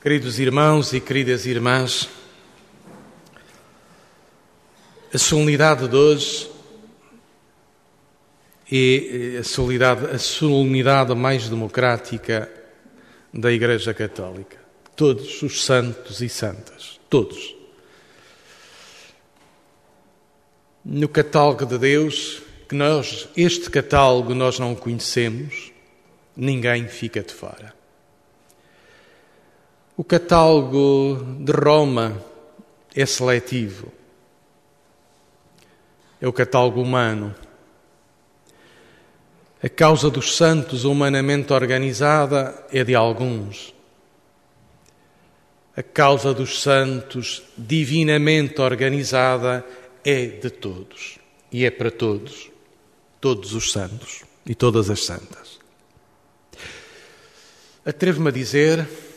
Queridos irmãos e queridas irmãs, a solenidade de hoje é a solenidade, a solenidade mais democrática da Igreja Católica. Todos os santos e santas, todos. No catálogo de Deus, que nós, este catálogo nós não conhecemos, ninguém fica de fora. O catálogo de Roma é seletivo. É o catálogo humano. A causa dos santos humanamente organizada é de alguns. A causa dos santos divinamente organizada é de todos. E é para todos. Todos os santos e todas as santas. Atrevo-me a dizer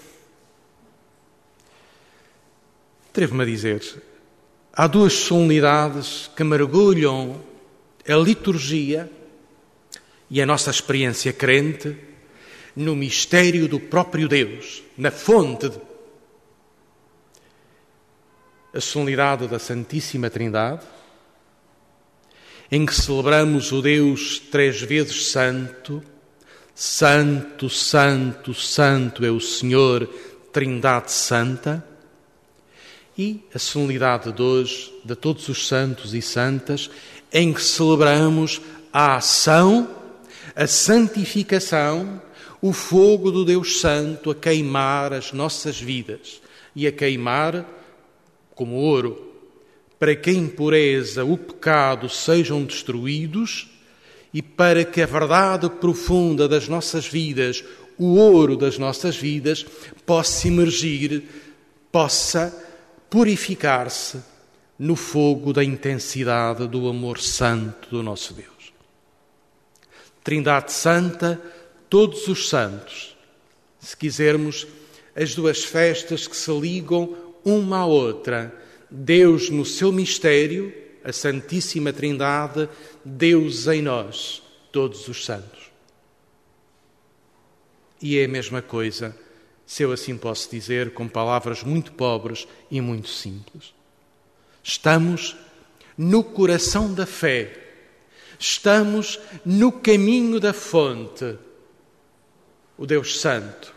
Atrevo-me a dizer, há duas solenidades que mergulham a liturgia e a nossa experiência crente no mistério do próprio Deus, na fonte. De... A solenidade da Santíssima Trindade, em que celebramos o Deus três vezes santo, Santo, Santo, Santo é o Senhor, Trindade Santa e a solenidade de hoje de todos os santos e santas, em que celebramos a ação, a santificação, o fogo do Deus Santo a queimar as nossas vidas e a queimar como ouro, para que a impureza, o pecado sejam destruídos e para que a verdade profunda das nossas vidas, o ouro das nossas vidas, possa emergir, possa purificar-se no fogo da intensidade do amor santo do nosso Deus. Trindade Santa, todos os santos, se quisermos, as duas festas que se ligam uma à outra, Deus no seu mistério, a Santíssima Trindade, Deus em nós, todos os santos. E é a mesma coisa se eu assim posso dizer, com palavras muito pobres e muito simples. Estamos no coração da fé, estamos no caminho da fonte, o Deus Santo.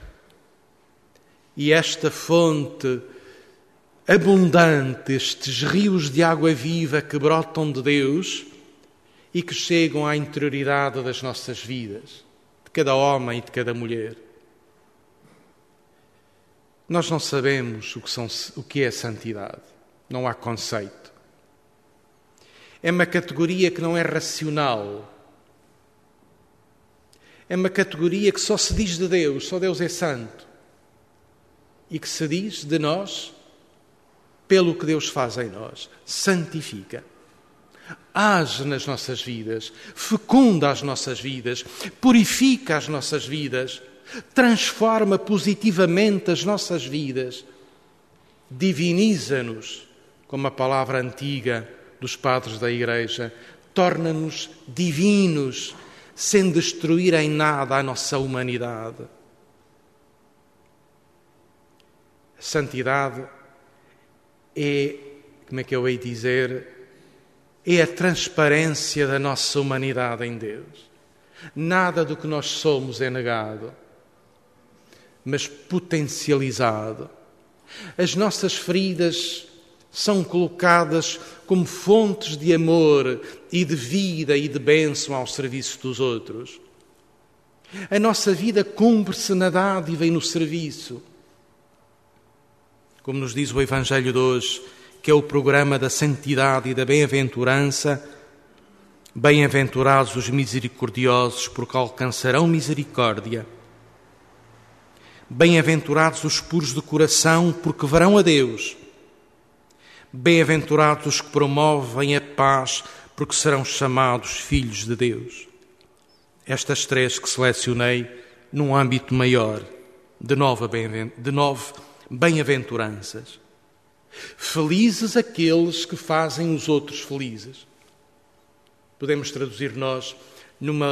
E esta fonte abundante, estes rios de água viva que brotam de Deus e que chegam à interioridade das nossas vidas, de cada homem e de cada mulher. Nós não sabemos o que, são, o que é santidade, não há conceito. É uma categoria que não é racional. É uma categoria que só se diz de Deus, só Deus é santo. E que se diz de nós pelo que Deus faz em nós. Santifica. Age nas nossas vidas, fecunda as nossas vidas, purifica as nossas vidas transforma positivamente as nossas vidas, diviniza-nos, como a palavra antiga dos padres da Igreja, torna-nos divinos, sem destruir em nada a nossa humanidade. A santidade é, como é que eu hei dizer, é a transparência da nossa humanidade em Deus. Nada do que nós somos é negado mas potencializado. As nossas feridas são colocadas como fontes de amor e de vida e de bênção ao serviço dos outros. A nossa vida cumpre-se na dádiva e no serviço. Como nos diz o Evangelho de hoje, que é o programa da santidade e da bem-aventurança, bem-aventurados os misericordiosos, porque alcançarão misericórdia. Bem-aventurados os puros de coração, porque verão a Deus. Bem-aventurados os que promovem a paz, porque serão chamados filhos de Deus. Estas três que selecionei num âmbito maior de nove bem-aventuranças. Felizes aqueles que fazem os outros felizes. Podemos traduzir nós numa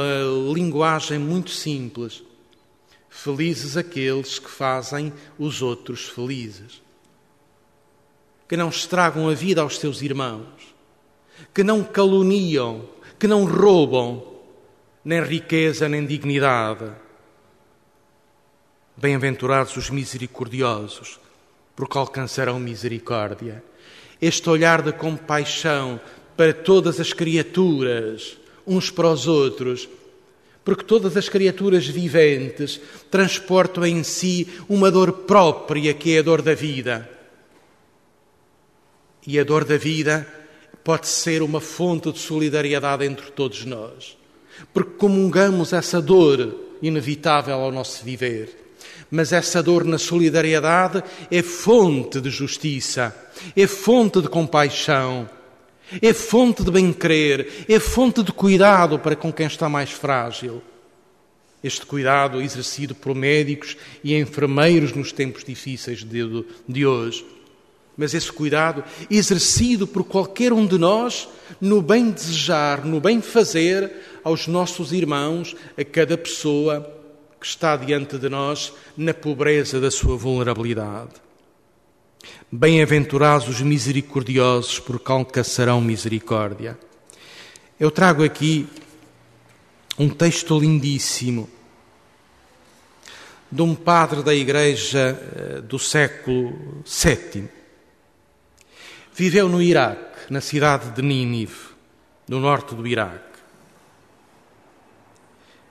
linguagem muito simples Felizes aqueles que fazem os outros felizes, que não estragam a vida aos seus irmãos, que não caluniam, que não roubam, nem riqueza nem dignidade. Bem-aventurados os misericordiosos, porque alcançarão misericórdia. Este olhar de compaixão para todas as criaturas, uns para os outros, porque todas as criaturas viventes transportam em si uma dor própria, que é a dor da vida. E a dor da vida pode ser uma fonte de solidariedade entre todos nós, porque comungamos essa dor inevitável ao nosso viver. Mas essa dor na solidariedade é fonte de justiça, é fonte de compaixão é fonte de bem-querer, é fonte de cuidado para com quem está mais frágil. Este cuidado exercido por médicos e enfermeiros nos tempos difíceis de, de hoje. Mas esse cuidado exercido por qualquer um de nós no bem desejar, no bem fazer aos nossos irmãos, a cada pessoa que está diante de nós na pobreza da sua vulnerabilidade. Bem-aventurados os misericordiosos, porque alcançarão misericórdia. Eu trago aqui um texto lindíssimo de um padre da Igreja eh, do século VII. Viveu no Iraque, na cidade de Nínive, no norte do Iraque.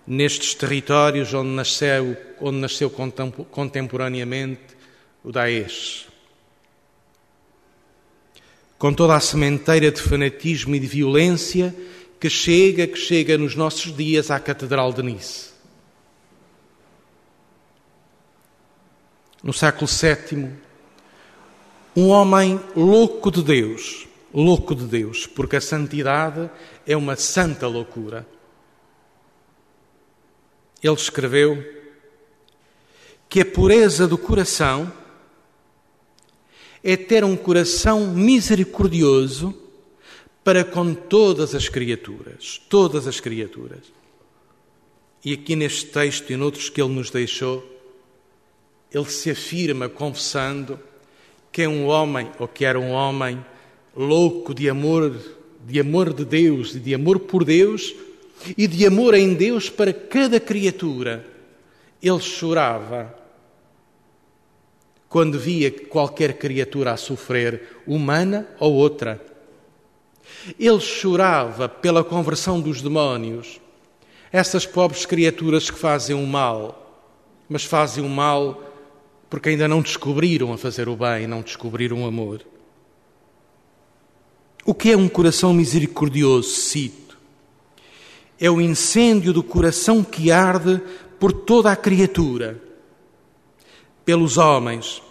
Nestes territórios onde nasceu, onde nasceu contemporaneamente o Daesh com toda a sementeira de fanatismo e de violência que chega, que chega nos nossos dias à Catedral de Nice. No século VII, um homem louco de Deus, louco de Deus, porque a santidade é uma santa loucura. Ele escreveu que a pureza do coração é ter um coração misericordioso para com todas as criaturas, todas as criaturas. E aqui neste texto e noutros que ele nos deixou, ele se afirma confessando que é um homem, ou que era um homem louco de amor, de amor de Deus e de amor por Deus e de amor em Deus para cada criatura. Ele chorava quando via qualquer criatura a sofrer, humana ou outra. Ele chorava pela conversão dos demónios, essas pobres criaturas que fazem o mal, mas fazem o mal porque ainda não descobriram a fazer o bem, não descobriram o amor. O que é um coração misericordioso? Cito. É o incêndio do coração que arde por toda a criatura pelos homens,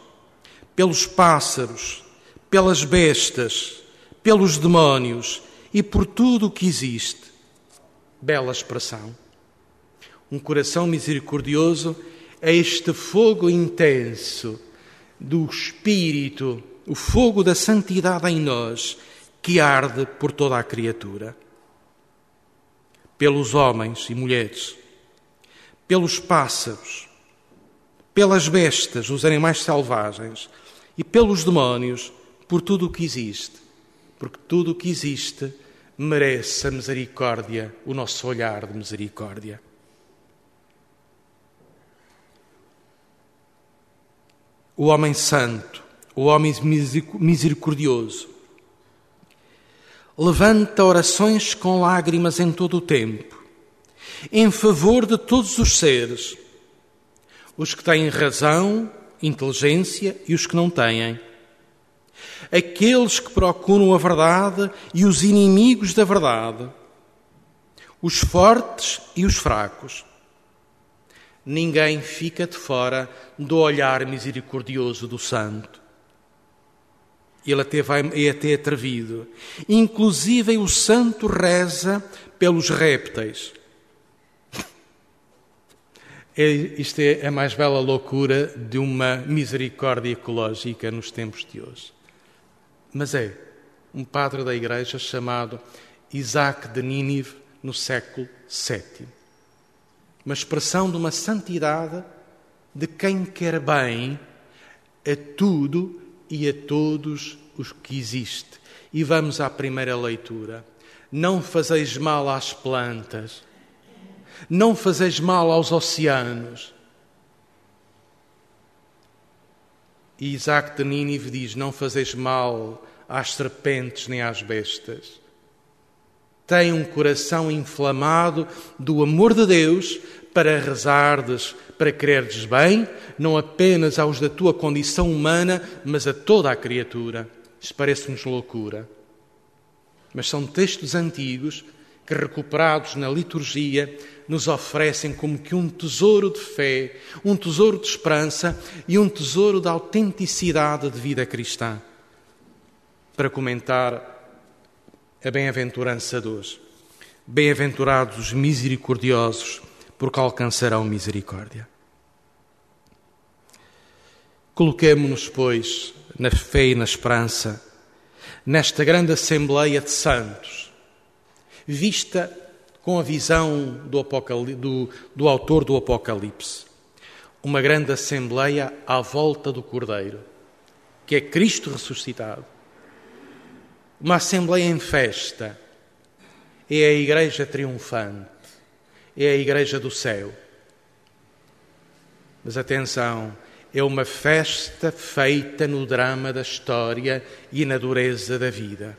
pelos pássaros, pelas bestas, pelos demónios e por tudo o que existe. Bela expressão. Um coração misericordioso é este fogo intenso do Espírito, o fogo da santidade em nós, que arde por toda a criatura. Pelos homens e mulheres, pelos pássaros, pelas bestas, os animais selvagens, e pelos demónios, por tudo o que existe. Porque tudo o que existe merece a misericórdia, o nosso olhar de misericórdia. O homem santo, o homem misericordioso, levanta orações com lágrimas em todo o tempo, em favor de todos os seres os que têm razão, inteligência e os que não têm. Aqueles que procuram a verdade e os inimigos da verdade. Os fortes e os fracos. Ninguém fica de fora do olhar misericordioso do Santo. Ele até vai, é até atrevido. Inclusive o santo reza pelos répteis é, isto é a mais bela loucura de uma misericórdia ecológica nos tempos de hoje. Mas é um padre da Igreja chamado Isaac de Nínive, no século VII. Uma expressão de uma santidade de quem quer bem a tudo e a todos os que existe. E vamos à primeira leitura. Não fazeis mal às plantas, não fazeis mal aos oceanos. E Isaac de Nínive diz: Não fazeis mal às serpentes nem às bestas. Tem um coração inflamado do amor de Deus para rezardes, para quererdes bem, não apenas aos da tua condição humana, mas a toda a criatura. Isto parece-nos loucura. Mas são textos antigos que, recuperados na liturgia, nos oferecem como que um tesouro de fé, um tesouro de esperança e um tesouro de autenticidade de vida cristã. Para comentar a bem-aventurança de hoje. Bem-aventurados os misericordiosos, porque alcançarão misericórdia. Coloquemo-nos, pois, na fé e na esperança, nesta grande Assembleia de Santos, vista com a visão do, do, do autor do Apocalipse. Uma grande Assembleia à volta do Cordeiro, que é Cristo ressuscitado. Uma Assembleia em festa, é a Igreja triunfante é a Igreja do Céu. Mas atenção, é uma festa feita no drama da história e na dureza da vida.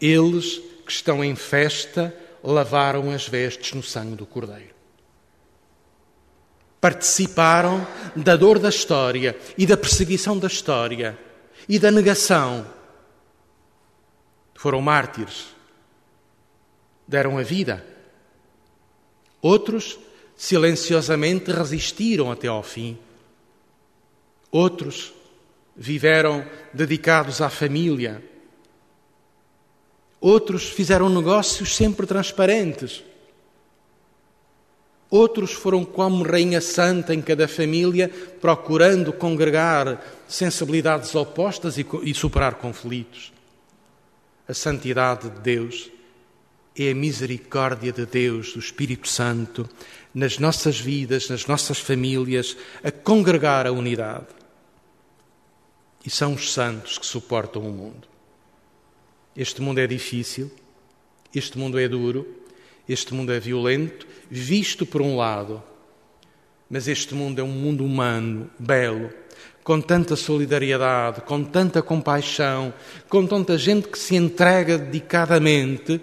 Eles que estão em festa lavaram as vestes no sangue do Cordeiro. Participaram da dor da história e da perseguição da história e da negação. Foram mártires. Deram a vida Outros silenciosamente resistiram até ao fim. Outros viveram dedicados à família. Outros fizeram negócios sempre transparentes. Outros foram como Rainha Santa em cada família, procurando congregar sensibilidades opostas e, superar conflitos. A santidade de Deus é a misericórdia de Deus, do Espírito Santo, nas nossas vidas, nas nossas famílias, a congregar a unidade. E são os santos que suportam o mundo. Este mundo é difícil, este mundo é duro, este mundo é violento, visto por um lado, mas este mundo é um mundo humano, belo, com tanta solidariedade, com tanta compaixão, com tanta gente que se entrega dedicadamente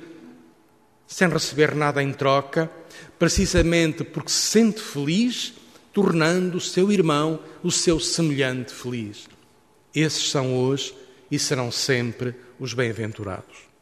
sem receber nada em troca, precisamente porque se sente feliz, tornando o seu irmão, o seu semelhante feliz. Esses são hoje e serão sempre os bem-aventurados.